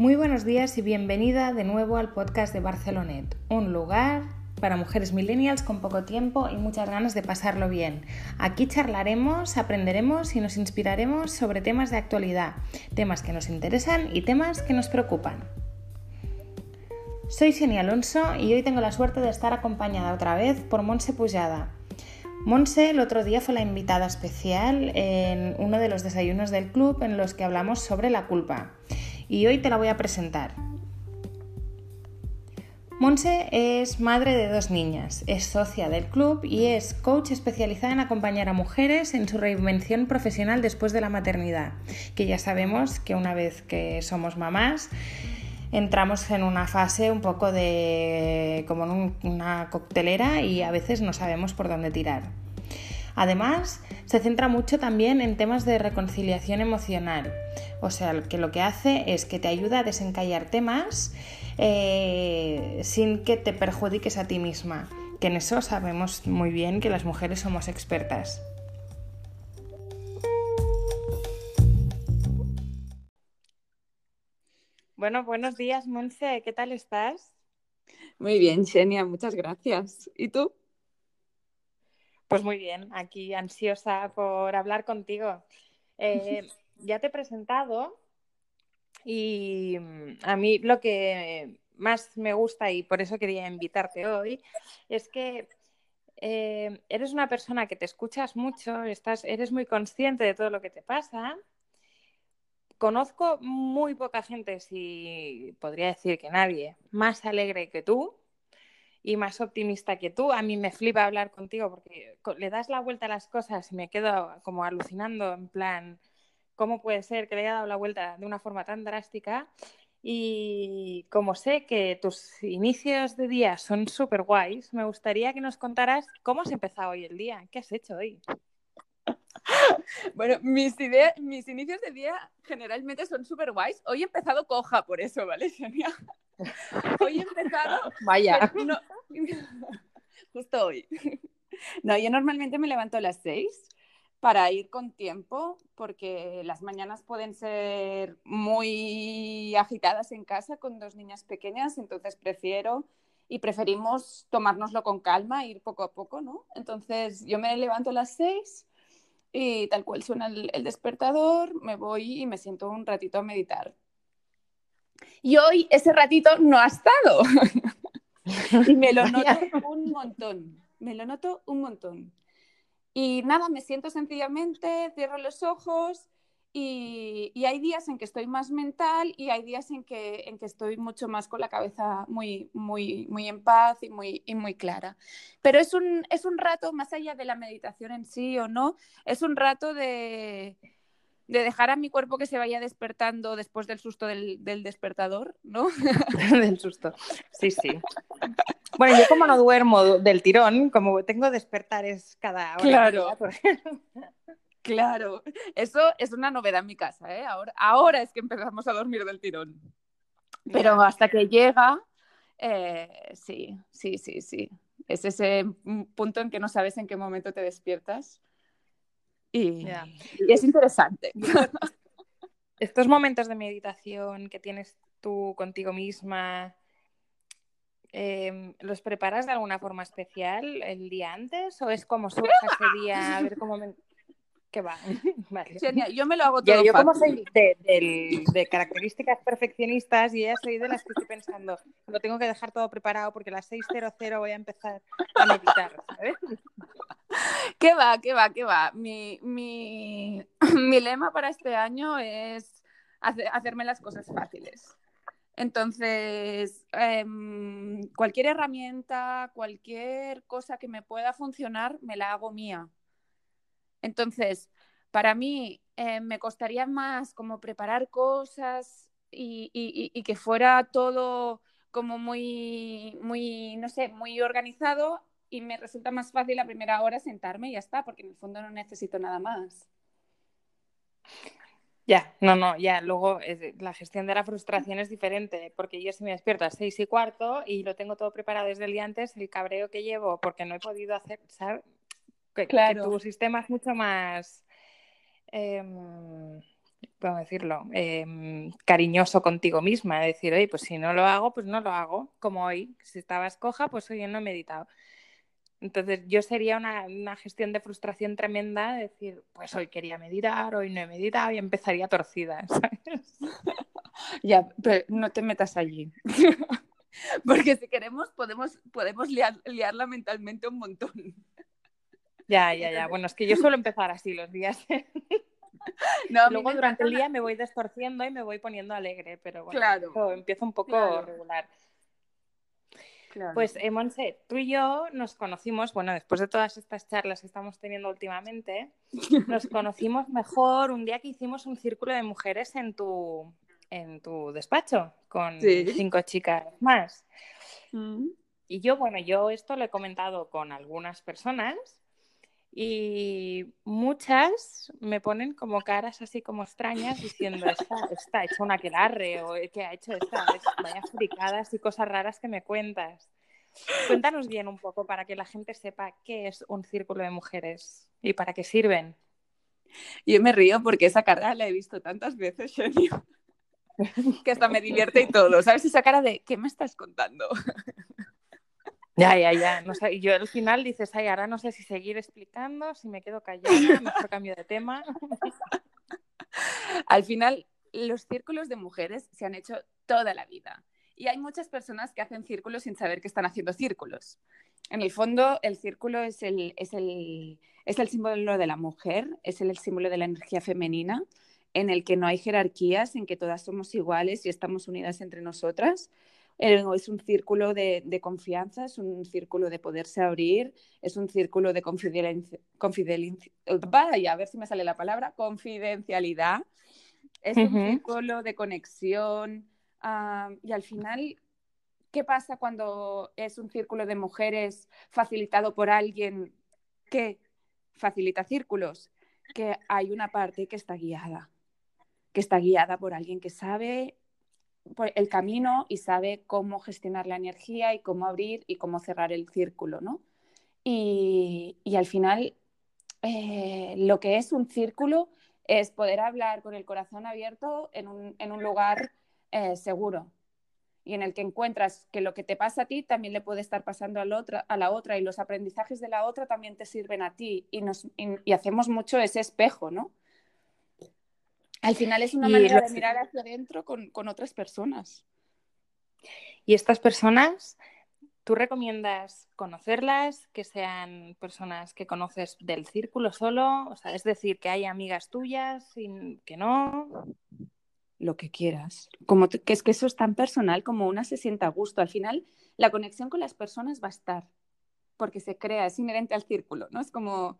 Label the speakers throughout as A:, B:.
A: Muy buenos días y bienvenida de nuevo al podcast de Barcelonet, un lugar para mujeres millennials con poco tiempo y muchas ganas de pasarlo bien. Aquí charlaremos, aprenderemos y nos inspiraremos sobre temas de actualidad, temas que nos interesan y temas que nos preocupan. Soy Xenia Alonso y hoy tengo la suerte de estar acompañada otra vez por Monse Pujada. Monse el otro día fue la invitada especial en uno de los desayunos del club en los que hablamos sobre la culpa y hoy te la voy a presentar. Monse es madre de dos niñas, es socia del club y es coach especializada en acompañar a mujeres en su reinvención profesional después de la maternidad, que ya sabemos que una vez que somos mamás entramos en una fase un poco de como en una coctelera y a veces no sabemos por dónde tirar. Además, se centra mucho también en temas de reconciliación emocional, o sea, que lo que hace es que te ayuda a desencallar temas eh, sin que te perjudiques a ti misma, que en eso sabemos muy bien que las mujeres somos expertas. Bueno, buenos días, Monse, ¿qué tal estás?
B: Muy bien, Xenia, muchas gracias. ¿Y tú?
A: Pues muy bien, aquí ansiosa por hablar contigo. Eh, ya te he presentado y mm, a mí lo que más me gusta y por eso quería invitarte hoy es que eh, eres una persona que te escuchas mucho, estás, eres muy consciente de todo lo que te pasa Conozco muy poca gente, si podría decir que nadie, más alegre que tú y más optimista que tú. A mí me flipa hablar contigo porque le das la vuelta a las cosas y me quedo como alucinando en plan, ¿cómo puede ser que le haya dado la vuelta de una forma tan drástica? Y como sé que tus inicios de día son súper guays, me gustaría que nos contaras cómo has empezado hoy el día, qué has hecho hoy.
B: Bueno, mis, ideas, mis inicios de día generalmente son súper guays. Hoy he empezado coja por eso, ¿vale, Hoy he empezado...
A: Vaya.
B: justo hoy. No, yo normalmente me levanto a las seis para ir con tiempo, porque las mañanas pueden ser muy agitadas en casa con dos niñas pequeñas, entonces prefiero y preferimos tomárnoslo con calma, ir poco a poco, ¿no? Entonces yo me levanto a las seis y tal cual suena el, despertador, me voy y me siento un ratito a meditar. Y hoy ese ratito no ha estado. y me lo noto un montón, me lo noto un montón. Y nada, me siento sencillamente, cierro los ojos y, hay días en que estoy más mental y hay días en que, en que estoy mucho más con la cabeza muy, muy, muy en paz y muy, y muy clara. Pero es un, es un rato, más allá de la meditación en sí o no, es un rato de, de dejar a mi cuerpo que se vaya despertando después del susto del, del despertador, ¿no?
A: del susto. Sí, sí. Bueno, yo como no duermo del tirón, como tengo despertares cada hora.
B: Claro. Claro, eso es una novedad en mi casa, ¿eh? Ahora, ahora es que empezamos a dormir del tirón. Pero hasta que llega, eh, sí, sí, sí, sí. Es ese punto en que no sabes en qué momento te despiertas. Y, es interesante.
A: Estos momentos de meditación que tienes tú contigo misma, em, ¿los preparas de alguna forma especial el día antes o es como surge ese día a ver cómo me que va.
B: yo me lo hago todo.
A: yo como soy de, características perfeccionistas y ya soy de las que estoy pensando, lo tengo que dejar todo preparado porque a las 6.00 voy a empezar a meditar, ¿sabes?
B: ¿Qué va, qué va, qué va? Mi, mi, lema para este año es hacerme las cosas fáciles. Entonces, em, cualquier herramienta, cualquier cosa que me pueda funcionar, me la hago mía. Entonces, para mí eh, me costaría más como preparar cosas y, que fuera todo como muy, muy, no sé, muy organizado y me resulta más fácil la primera hora sentarme y ya está, porque en el fondo no necesito nada más.
A: Ya, no, no, ya, luego la gestión de la frustración es diferente, porque yo si me despierto a seis y cuarto y lo tengo todo preparado desde el día antes, el cabreo que llevo porque no he podido hacer, ¿sabes? que, tu sistema es mucho más... Em, ¿cómo decirlo? Em, cariñoso contigo misma, decir, oye, pues si no lo hago, pues no lo hago, como hoy, si estabas coja, pues hoy no he meditado. Entonces yo sería una, una, gestión de frustración tremenda, decir, pues hoy quería meditar, hoy no he meditado y empezaría torcida, ¿sabes?
B: ya, pero no te metas allí. Porque si queremos podemos, podemos liarla mentalmente un montón.
A: Ya, ya, ya. Bueno, es que yo suelo empezar así los días. No, Luego durante el día me voy destorciendo y me voy poniendo alegre, pero bueno, claro. empiezo un poco regular. Pues, eh, Monse, tú y yo nos conocimos, bueno, después de todas estas charlas que estamos teniendo últimamente, nos conocimos mejor un día que hicimos un círculo de mujeres en tu, en tu despacho con cinco chicas más. Mm. Y yo, bueno, yo esto lo he comentado con algunas personas y muchas me ponen como caras así como extrañas diciendo, está, está hecho una aquelarre o ¿qué ha hecho esta? Vaya fricadas y cosas raras que me cuentas. Cuéntanos bien un poco para que la gente sepa qué es un círculo de mujeres y para qué sirven.
B: Yo me río porque esa cara la he visto tantas veces, que hasta me divierte y todo. ¿Sabes esa cara de ¿qué me estás contando?
A: Ya, ya, ya. No sé, yo al final dices, ay, ahora no sé si seguir explicando, si me quedo callada, mejor cambio de tema.
B: al final, los círculos de mujeres se han hecho toda la vida. Y hay muchas personas que hacen círculos sin saber que están haciendo círculos. En el fondo, el círculo es el, es el, es el símbolo de la mujer, es el, símbolo de la energía femenina, en el que no hay jerarquías, en que todas somos iguales y estamos unidas entre nosotras. Es un círculo de, de confianza, es un círculo de poderse abrir, es un círculo de confidencialidad, vaya, a ver si me sale la palabra, confidencialidad, es un círculo de conexión, y al final, ¿qué pasa cuando es un círculo de mujeres facilitado por alguien que facilita círculos? Que hay una parte que está guiada, que está guiada por alguien que sabe el camino y sabe cómo gestionar la energía y cómo abrir y cómo cerrar el círculo, ¿no? Y, al final, eh, lo que es un círculo es poder hablar con el corazón abierto en un, en un lugar eh, seguro y en el que encuentras que lo que te pasa a ti también le puede estar pasando a la otra, a la otra y los aprendizajes de la otra también te sirven a ti y, nos, y, hacemos mucho ese espejo, ¿no? Al final es una manera de mirar hacia adentro con, con otras personas.
A: Y estas personas, ¿tú recomiendas conocerlas, que sean personas que conoces del círculo solo? O sea, es decir, que hay amigas tuyas, que no
B: lo que quieras. Como que es que eso es tan personal como una se sienta a gusto. Al final, la conexión con las personas va a estar, porque se crea, es inherente al círculo, ¿no? Es como...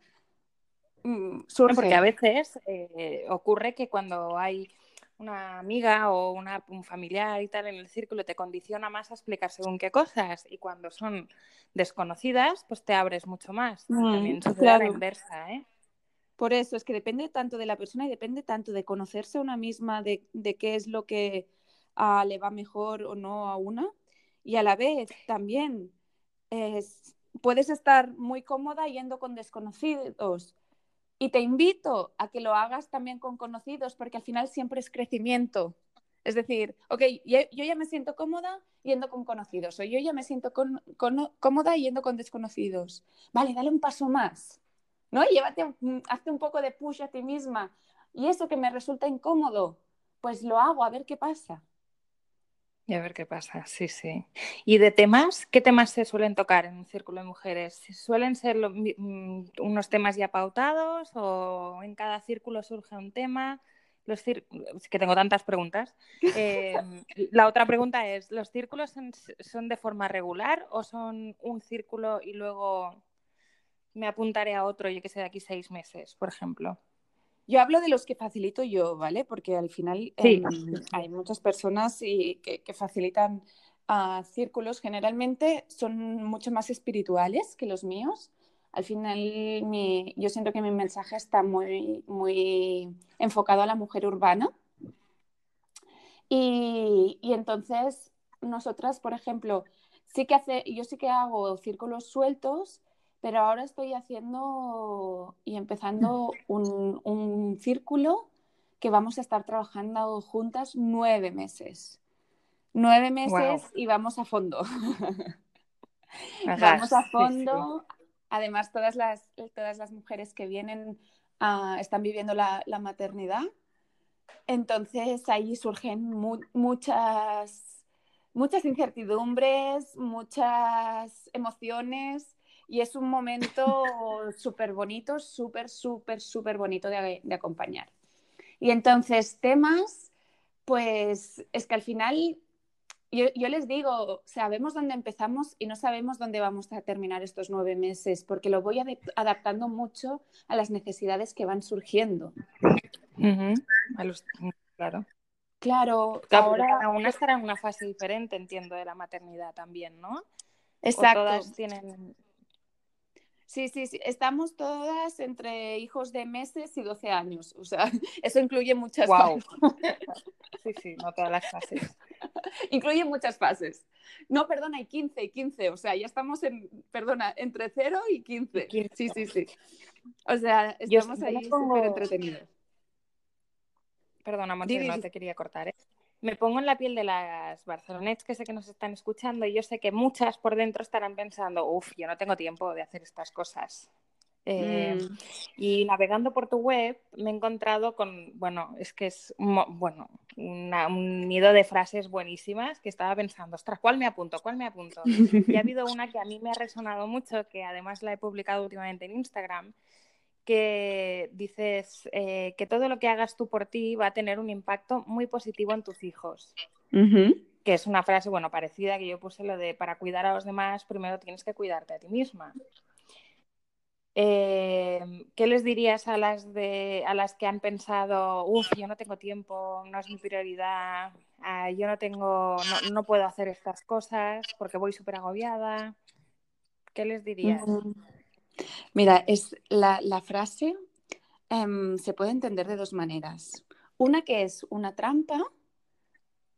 A: Mm, porque a veces eh, ocurre que cuando hay una amiga o una, un familiar y tal en el círculo te condiciona más a explicar según qué cosas y cuando son desconocidas pues te abres mucho más. Mm, También sucede la inversa, ¿eh?
B: Por eso es que depende tanto de la persona y depende tanto de conocerse a una misma, de, qué es lo que ah, le va mejor o no a una. Y a la vez también puedes estar muy cómoda yendo con desconocidos. Y te invito a que lo hagas también con conocidos, porque al final siempre es crecimiento. Es decir, ok, yo, ya me siento cómoda yendo con conocidos, o yo ya me siento cómoda yendo con desconocidos. Vale, dale un paso más. ¿no? Llévate, hazte un poco de push a ti misma. Y eso que me resulta incómodo, pues lo hago, a ver qué pasa.
A: Y a ver qué pasa, sí, sí. ¿Y de temas? ¿Qué temas se suelen tocar en un círculo de mujeres? ¿Suelen ser mm, unos temas ya pautados o en cada círculo surge un tema? Los que tengo tantas preguntas. Em, la otra pregunta es, ¿los círculos son de forma regular o son un círculo y luego me apuntaré a otro, yo que sé, de aquí seis meses, por ejemplo.
B: Yo hablo de los que facilito yo, ¿vale? Porque al final em, hay muchas personas y, que, facilitan ah, círculos. Generalmente son mucho más espirituales que los míos. Al final yo siento que mi mensaje está muy, muy enfocado a la mujer urbana. Y, y entonces nosotras, por ejemplo, sí que hace, yo sí que hago círculos sueltos pero ahora estoy haciendo y empezando un, círculo que vamos a estar trabajando juntas nueve meses. Nueve meses y vamos a fondo. vamos a fondo. Además, todas las, todas las mujeres que vienen ah, están viviendo la, maternidad. Entonces ahí surgen muchas, muchas incertidumbres, muchas emociones y es un momento súper bonito, súper, súper, súper bonito de, acompañar. Y entonces temas, pues es que al final yo, les digo, sabemos dónde empezamos y no sabemos dónde vamos a terminar estos nueve meses, porque lo voy adaptando mucho a las necesidades que van surgiendo.
A: Claro.
B: Claro,
A: ahora cada una estará en una fase diferente, entiendo, de la maternidad también, ¿no?
B: Exacto.
A: todas tienen
B: Sí, sí, sí, estamos todas entre hijos de meses y 12 años, o sea, eso incluye muchas
A: fases. Sí, sí, no todas las fases.
B: incluye muchas fases. No, perdona, hay 15 y 15, o sea, ya estamos en, perdona, entre 0 y 15. Sí, sí, sí. O sea, estamos ahí súper entretenidos.
A: Perdona, Monse, no te quería cortar, ¿eh? Me pongo en la piel de las barcelonets que sé que nos están escuchando y yo sé que muchas por dentro estarán pensando, uff, yo no tengo tiempo de hacer estas cosas. Eh, mm. Y navegando por tu web me he encontrado con, bueno, es que es bueno, un nido de frases buenísimas que estaba pensando, ostras, ¿cuál me apunto? ¿Cuál me apunto? Y ha habido una que a mí me ha resonado mucho, que además la he publicado últimamente en Instagram, que dices eh, que todo lo que hagas tú por ti va a tener un impacto muy positivo en tus hijos. Que es una frase, bueno, parecida que yo puse lo de para cuidar a los demás, primero tienes que cuidarte a ti misma. Eh, ¿Qué les dirías a las, de, a las que han pensado, uff, yo no tengo tiempo, no es mi prioridad, ah, yo no tengo, no, puedo hacer estas cosas porque voy súper agobiada? ¿Qué les dirías?
B: Mira, es la, frase em, se puede entender de dos maneras. Una que es una trampa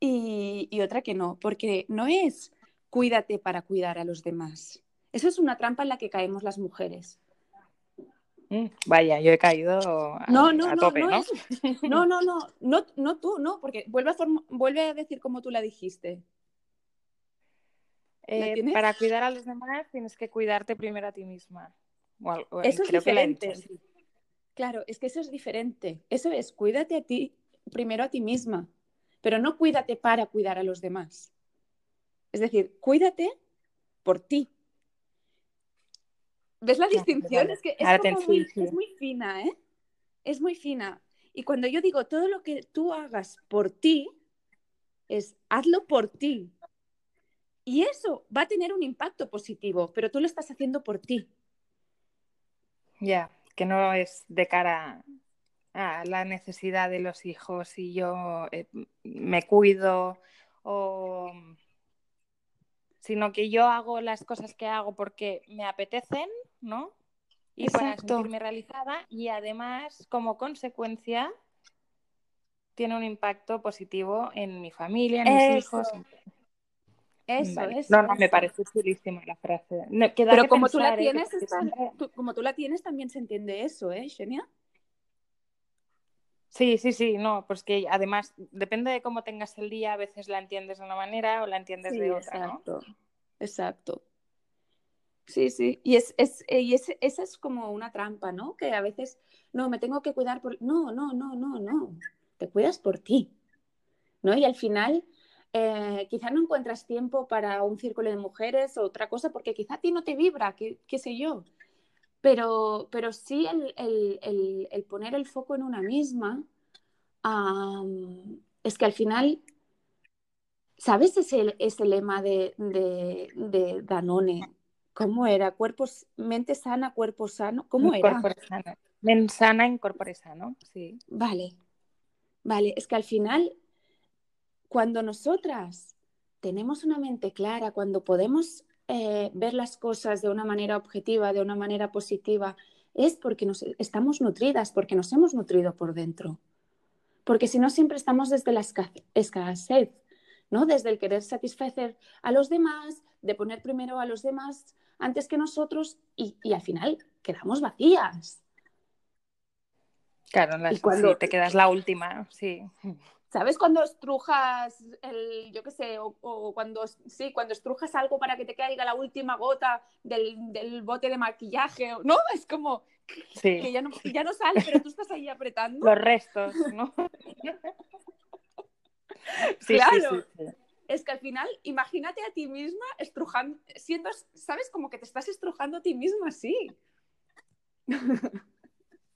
B: y, otra que no, porque no es cuídate para cuidar a los demás. Eso es una trampa en la que caemos las mujeres.
A: Mm, vaya, yo he caído a, no, no, tope, no,
B: no, no, no, no, no, tú, no, porque vuelve a, vuelve a decir como tú la dijiste.
A: Eh, para cuidar a los demás tienes que cuidarte primero a ti misma
B: eso es diferente. Claro, es que eso es diferente. Eso es, cuídate a ti, primero a ti misma, pero no cuídate para cuidar a los demás. Es decir, cuídate por ti. ¿Ves la distinción? Es que es, muy, es muy fina, ¿eh? Es muy fina. Y cuando yo digo todo lo que tú hagas por ti, es hazlo por ti. Y eso va a tener un impacto positivo, pero tú lo estás haciendo por ti.
A: Ya, que no es de cara a la necesidad de los hijos y yo eh, me cuido o sino que yo hago las cosas que hago porque me apetecen, ¿no? Y para sentirme realizada y además como consecuencia tiene un impacto positivo en mi familia, en mis hijos.
B: Eso,
A: No, no, me parece chulísima la frase.
B: Pero como tú, la ¿eh? tienes, como tú la tienes, también se entiende eso, ¿eh, Xenia?
A: Sí, sí, sí, no, pues que además depende de cómo tengas el día, a veces la entiendes de una manera o la entiendes de otra,
B: exacto, Exacto. Sí, sí, y, es, es, y es, esa es como una trampa, ¿no? Que a veces, no, me tengo que cuidar por... No, no, no, no, no, te cuidas por ti, ¿no? Y al final eh, quizá no encuentras tiempo para un círculo de mujeres o otra cosa porque quizá a ti no te vibra, qué, sé yo. Pero, pero sí el, poner el foco en una misma es que al final, ¿sabes ese, ese lema de, de, Danone? ¿Cómo era? Cuerpos, mente sana, cuerpo sano. ¿Cómo era?
A: Sano. Mente sana cuerpo sano, sí.
B: Vale, vale. Es que al final cuando nosotras tenemos una mente clara, cuando podemos eh, ver las cosas de una manera objetiva, de una manera positiva, es porque nos estamos nutridas, porque nos hemos nutrido por dentro. Porque si no, siempre estamos desde la escasez, ¿no? Desde el querer satisfacer a los demás, de poner primero a los demás antes que nosotros y, y al final quedamos vacías.
A: Claro, la, cuando... te quedas la última, sí.
B: ¿Sabes cuando estrujas el, yo qué sé, o, cuando, sí, cuando estrujas algo para que te caiga la última gota del, del bote de maquillaje, ¿no? Es como que ya no, ya no sale, pero tú estás ahí apretando.
A: Los restos, ¿no?
B: sí, claro. Sí, es que al final, imagínate a ti misma estrujando, siendo, ¿sabes? Como que te estás estrujando a ti misma así.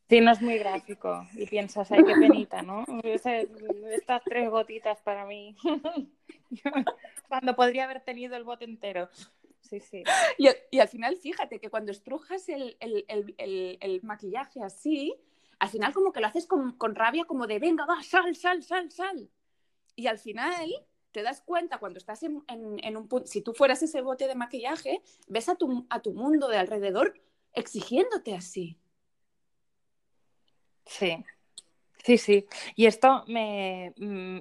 A: Sí, no es muy gráfico. Y piensas, ay, qué penita, ¿no? Estas tres gotitas para mí. Cuando podría haber tenido el bote entero. Sí, sí.
B: Y, al final, fíjate que cuando estrujas el, maquillaje así, al final como que lo haces con, rabia, como de, venga, va, sal, sal, sal, sal. Y al final te das cuenta cuando estás en, un punto, si tú fueras ese bote de maquillaje, ves a tu, a tu mundo de alrededor exigiéndote así.
A: Sí, sí, sí. Y esto me, mm,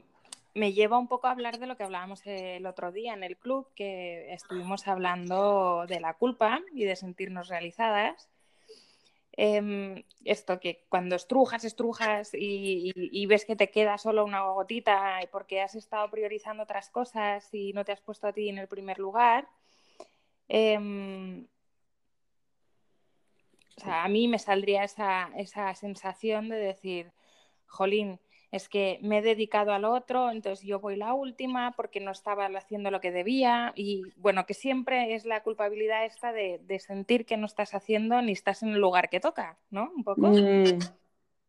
A: me lleva un poco a hablar de lo que hablábamos el otro día en el club, que estuvimos hablando de la culpa y de sentirnos realizadas. Em, esto que cuando estrujas, estrujas y, ves que te queda solo una gotita porque has estado priorizando otras cosas y no te has puesto a ti en el primer lugar, em, o sea, a mí me saldría esa, esa sensación de decir, jolín, es que me he dedicado al otro, entonces yo voy la última porque no estaba haciendo lo que debía y bueno, que siempre es la culpabilidad esta de, sentir que no estás haciendo ni estás en el lugar que toca, ¿no? Un poco. Mm.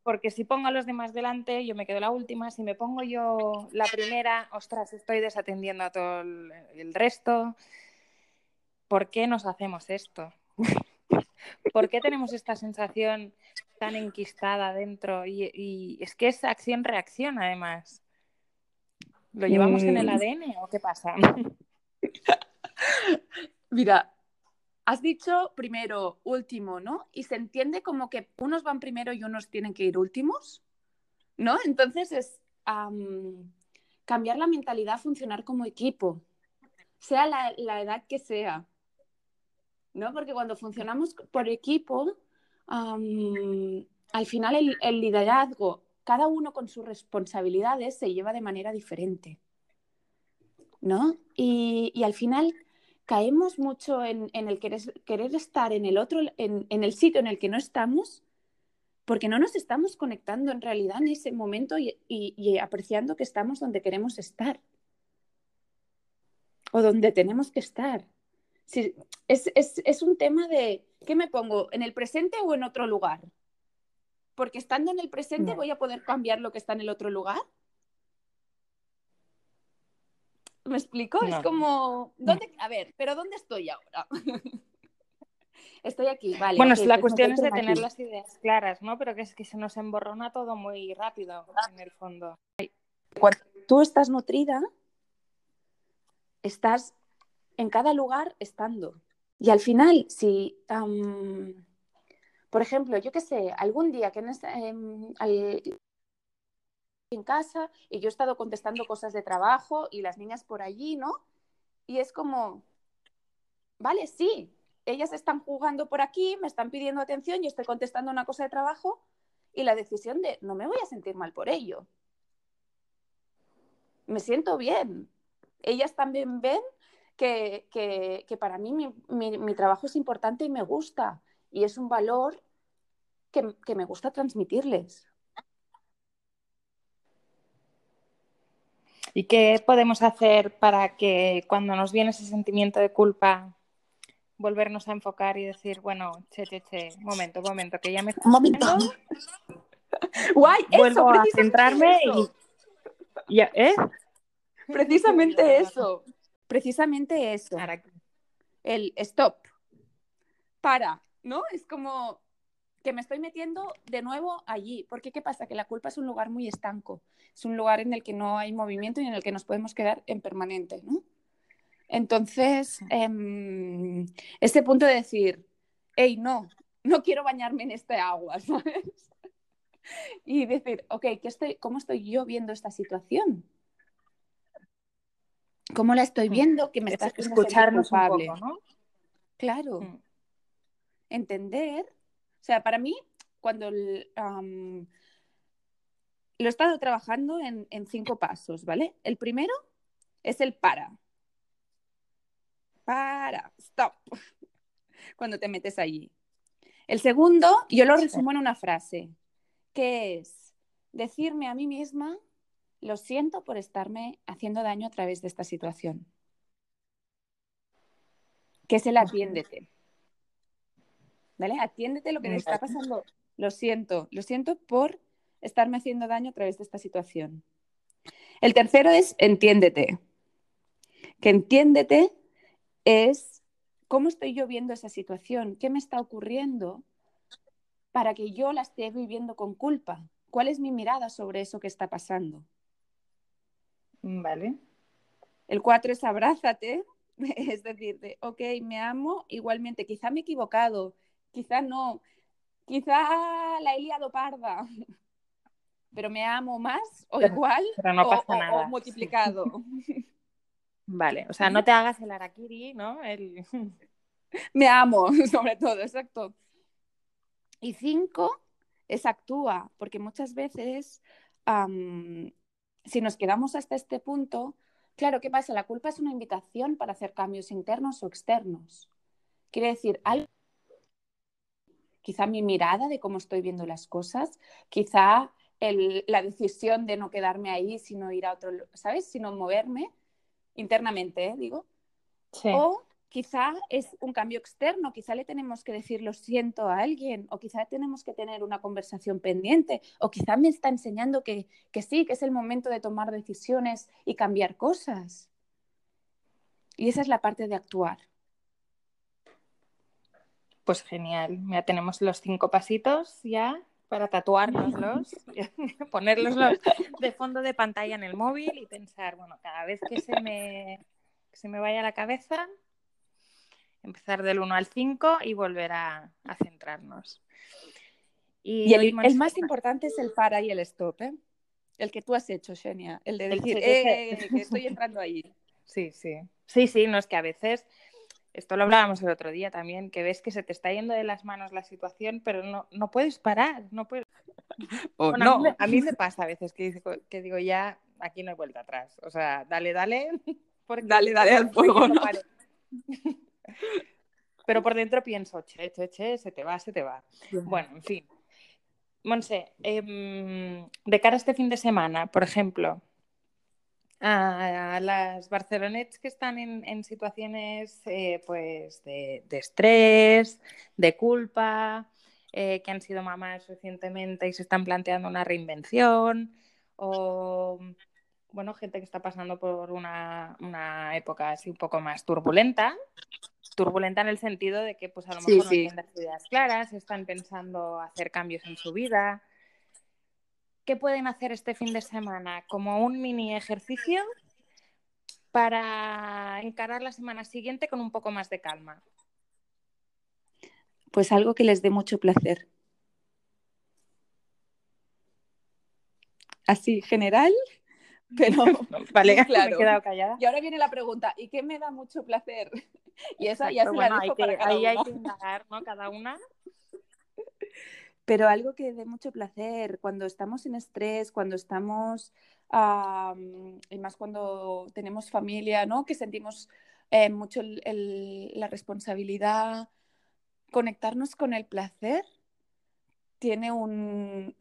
A: Porque si pongo a los demás delante, yo me quedo la última, si me pongo yo la primera, ostras, estoy desatendiendo a todo el resto. ¿Por qué nos hacemos esto? ¿Por qué tenemos esta sensación tan enquistada dentro? Y, es que es acción-reacción, además. ¿Lo llevamos en el mm. ADN o qué pasa?
B: Mira, has dicho primero, último, ¿no? Y se entiende como que unos van primero y unos tienen que ir últimos, ¿no? Entonces es cambiar la mentalidad, funcionar como equipo, sea la edad que sea. ¿No? Porque cuando funcionamos por equipo, al final el, liderazgo, cada uno con sus responsabilidades, se lleva de manera diferente, ¿no? Y, al final caemos mucho en, el querer, estar en el otro, en, el sitio en el que no estamos, porque no nos estamos conectando en realidad en ese momento y apreciando que estamos donde queremos estar o donde tenemos que estar es, un tema de, ¿qué me pongo? ¿En el presente o en otro lugar? Porque estando en el presente voy a poder cambiar lo que está en el otro lugar. ¿Me explico? Es como, ¿dónde, a ver, pero ¿dónde estoy ahora? estoy aquí, vale.
A: Bueno, la pues cuestión es de tener las ideas claras, ¿no? Pero que es que se nos emborrona todo muy rápido en el fondo.
B: Cuando tú estás nutrida, estás en cada lugar estando. Y al final, si, por ejemplo, yo qué sé, algún día que en, em, en casa y yo he estado contestando cosas de trabajo y las niñas por allí, ¿no? Y es como, vale, sí, ellas están jugando por aquí, me están pidiendo atención, yo estoy contestando una cosa de trabajo y la decisión de no me voy a sentir mal por ello. Me siento bien. Ellas también ven que, para mí mi, trabajo es importante y me gusta. Y es un valor que, me gusta transmitirles.
A: ¿Y qué podemos hacer para que cuando nos viene ese sentimiento de culpa, volvernos a enfocar y decir, bueno, che, che, che, momento, momento, que ya me
B: Un momento. Guay,
A: Vuelvo a centrarme y. ¿eh?
B: Precisamente eso precisamente eso, el stop, para, ¿no? Es como que me estoy metiendo de nuevo allí, porque ¿qué pasa? Que la culpa es un lugar muy estanco, es un lugar en el que no hay movimiento y en el que nos podemos quedar en permanente, ¿no? Entonces, eh, ese punto de decir, hey, no, no quiero bañarme en este agua, ¿sabes? Y decir, ok, ¿qué estoy, ¿cómo estoy yo viendo esta situación? Cómo la estoy viendo, que me estás
A: escucharnos un poco, ¿no?
B: Claro. Mm. Entender. O sea, para mí, cuando lo he estado trabajando en, en cinco pasos, ¿vale? El primero es el para. Para, stop. Cuando te metes allí. El segundo, yo lo resumo en una frase, que es decirme a mí misma, lo siento por estarme haciendo daño a través de esta situación. Que es el atiéndete. ¿Vale? Atiéndete lo que te está pasando. Lo siento, lo siento por estarme haciendo daño a través de esta situación. El tercero es entiéndete. Que entiéndete es cómo estoy yo viendo esa situación, qué me está ocurriendo para que yo la esté viviendo con culpa. ¿Cuál es mi mirada sobre eso que está pasando?
A: Vale.
B: El cuatro es abrázate, es decir, de, ok, me amo igualmente, quizá me he equivocado, quizá no, quizá la he liado parda, pero me amo más o igual
A: no pasa nada.
B: o multiplicado.
A: Vale, o sea, no te hagas el araquiri, ¿no? El...
B: Me amo, sobre todo, exacto. Y cinco es actúa, porque muchas veces, si nos quedamos hasta este punto, claro, ¿qué pasa? La culpa es una invitación para hacer cambios internos o externos. Quiere decir, algo quizá mi mirada de cómo estoy viendo las cosas, quizá la decisión de no quedarme ahí, sino ir a otro, ¿sabes? Sino moverme internamente, ¿eh? digo. O quizá es un cambio externo, quizá le tenemos que decir lo siento a alguien, o quizá tenemos que tener una conversación pendiente, o quizá me está enseñando que, que sí, que es el momento de tomar decisiones y cambiar cosas. Y esa es la parte de actuar.
A: Pues genial, ya tenemos los cinco pasitos ya para tatuárnoslos, ponerlos de fondo de pantalla en el móvil y pensar, bueno, cada vez que se me, se me vaya la cabeza, empezar del 1 al 5 y volver a, centrarnos.
B: Y, el, más importante es el para y el stop, ¿eh? El que tú has hecho, Xenia, el de decir, eh, que estoy entrando ahí.
A: Sí, sí. Sí, sí, no es que a veces esto lo hablábamos el otro día también, que ves que se te está yendo de las manos la situación, pero no, no puedes parar, no puedes... no. A mí, me, pasa a veces que, que, digo, ya, aquí no hay vuelta atrás. O sea, dale, dale.
B: dale, dale al fuego.
A: Pero por dentro pienso, che, che, che, se te va, se te va. Bueno, en fin. Monse, em, de cara a este fin de semana, por ejemplo, a las barcelonets que están en, situaciones eh, pues de, estrés, de culpa, eh, que han sido mamás recientemente y se están planteando una reinvención, o bueno, gente que está pasando por una, época así un poco más turbulenta, turbulenta en el sentido de que pues a lo mejor no tienen las ideas claras, están pensando hacer cambios en su vida, ¿qué pueden hacer este fin de semana como un mini ejercicio para encarar la semana siguiente con un poco más de calma?
B: Pues algo que les dé mucho placer. Así, general, pero
A: vale, claro. me he quedado callada.
B: Y ahora viene la pregunta, ¿y qué me da mucho placer? Y esa ya se la dejo para cada
A: Ahí hay que indagar, ¿no? Cada una
B: pero algo que dé mucho placer cuando estamos en estrés, cuando estamos, y más cuando tenemos familia, ¿no? Que sentimos eh, mucho la responsabilidad, conectarnos con el placer tiene un,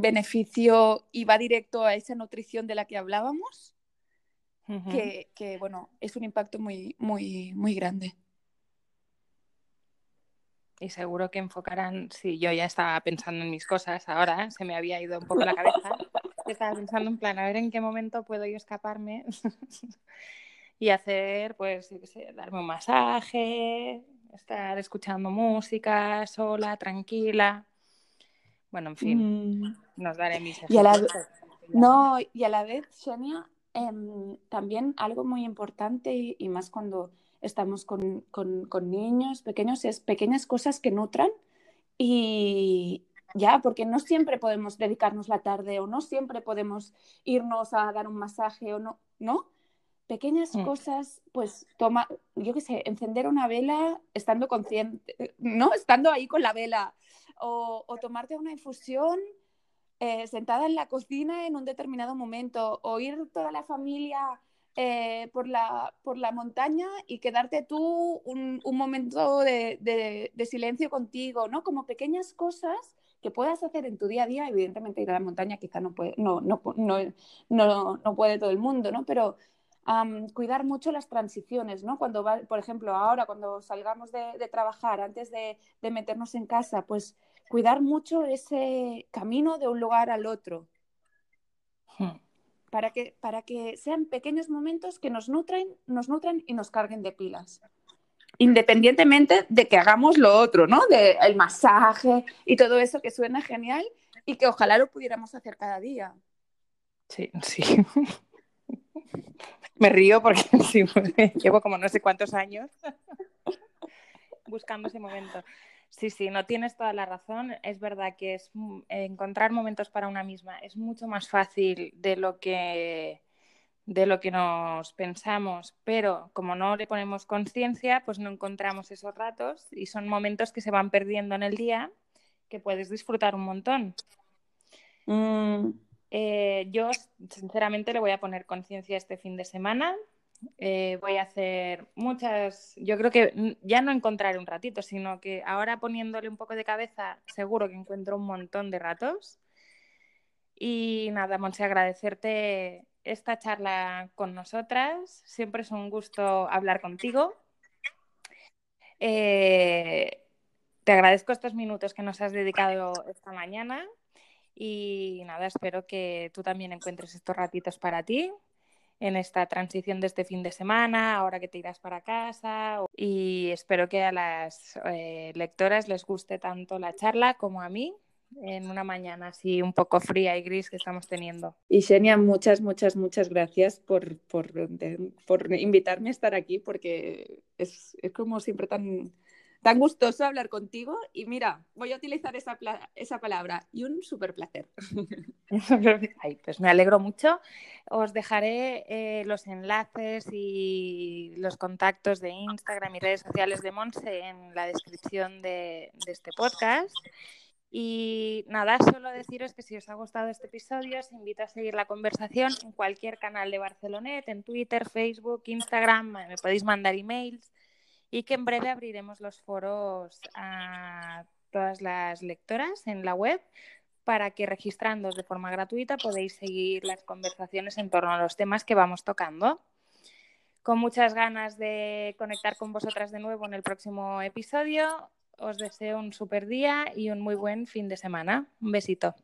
B: beneficio y va directo a esa nutrición de la que hablábamos, que, que, bueno, es un impacto muy, muy, muy grande.
A: Y seguro que enfocarán, si yo ya estaba pensando en mis cosas ahora, se me había ido un poco la cabeza, estaba pensando en plan, a ver en qué momento puedo yo escaparme y hacer, pues, yo qué sé, darme un masaje, estar escuchando música sola, tranquila. Bueno, en fin, mm. nos daré mis
B: y a la No, y a la vez, Xenia, em, también algo muy importante y más cuando estamos con, niños pequeños, es pequeñas cosas que nutran y ya, porque no siempre podemos dedicarnos la tarde o no siempre podemos irnos a dar un masaje o no, ¿no? Pequeñas mm. cosas, pues toma, yo qué sé, encender una vela estando consciente, ¿no? Estando ahí con la vela o, tomarte una infusión eh, sentada en la cocina en un determinado momento, o ir toda la familia eh, por, la, por la montaña y quedarte tú un, momento de, silencio contigo, ¿no? Como pequeñas cosas que puedas hacer en tu día a día. Evidentemente ir a la montaña quizá no puede, no, no, no, no puede todo el mundo, ¿no? Pero cuidar mucho las transiciones, ¿no? Cuando va, por ejemplo, ahora cuando salgamos de, trabajar, antes de, meternos en casa, pues cuidar mucho ese camino de un lugar al otro. Hmm. Para que, para que sean pequeños momentos que nos nutren, nos nutren y nos carguen de pilas. Independientemente de que hagamos lo otro, ¿no? De el masaje y todo eso que suena genial y que ojalá lo pudiéramos hacer cada día.
A: Sí, sí. Me río porque llevo como no sé cuántos años buscando ese momento. Sí, sí, no tienes toda la razón. Es verdad que es encontrar momentos para una misma es mucho más fácil de lo que de lo que nos pensamos, pero como no le ponemos conciencia, pues no encontramos esos ratos y son momentos que se van perdiendo en el día que puedes disfrutar un montón. Mm. Eh, yo, sinceramente, le voy a poner conciencia este fin de semana. Eh, voy a hacer muchas, yo creo que ya no encontraré un ratito, sino que ahora poniéndole un poco de cabeza, seguro que encuentro un montón de ratos. Y nada, Monse, agradecerte esta charla con nosotras. Siempre es un gusto hablar contigo. Eh, te agradezco estos minutos que nos has dedicado esta mañana y nada, espero que tú también encuentres estos ratitos para ti en esta transición de este fin de semana, ahora que te irás para casa. Y espero que a las eh, lectoras les guste tanto la charla como a mí en una mañana así un poco fría y gris que estamos teniendo.
B: Y Xenia, muchas, muchas, muchas gracias por, por, por invitarme a estar aquí porque es, es como siempre tan Tan gustoso hablar contigo y mira, voy a utilizar esa, esa palabra y un súper placer.
A: pues me alegro mucho. Os dejaré eh, los enlaces y los contactos de Instagram y redes sociales de Monse en la descripción de, de este podcast. Y nada, solo deciros que si os ha gustado este episodio, os invito a seguir la conversación en cualquier canal de Barcelonet, en Twitter, Facebook, Instagram, me podéis mandar emails y que en breve abriremos los foros a todas las lectoras en la web para que registrándoos de forma gratuita podéis seguir las conversaciones en torno a los temas que vamos tocando. Con muchas ganas de conectar con vosotras de nuevo en el próximo episodio. Os deseo un super día y un muy buen fin de semana. Un besito.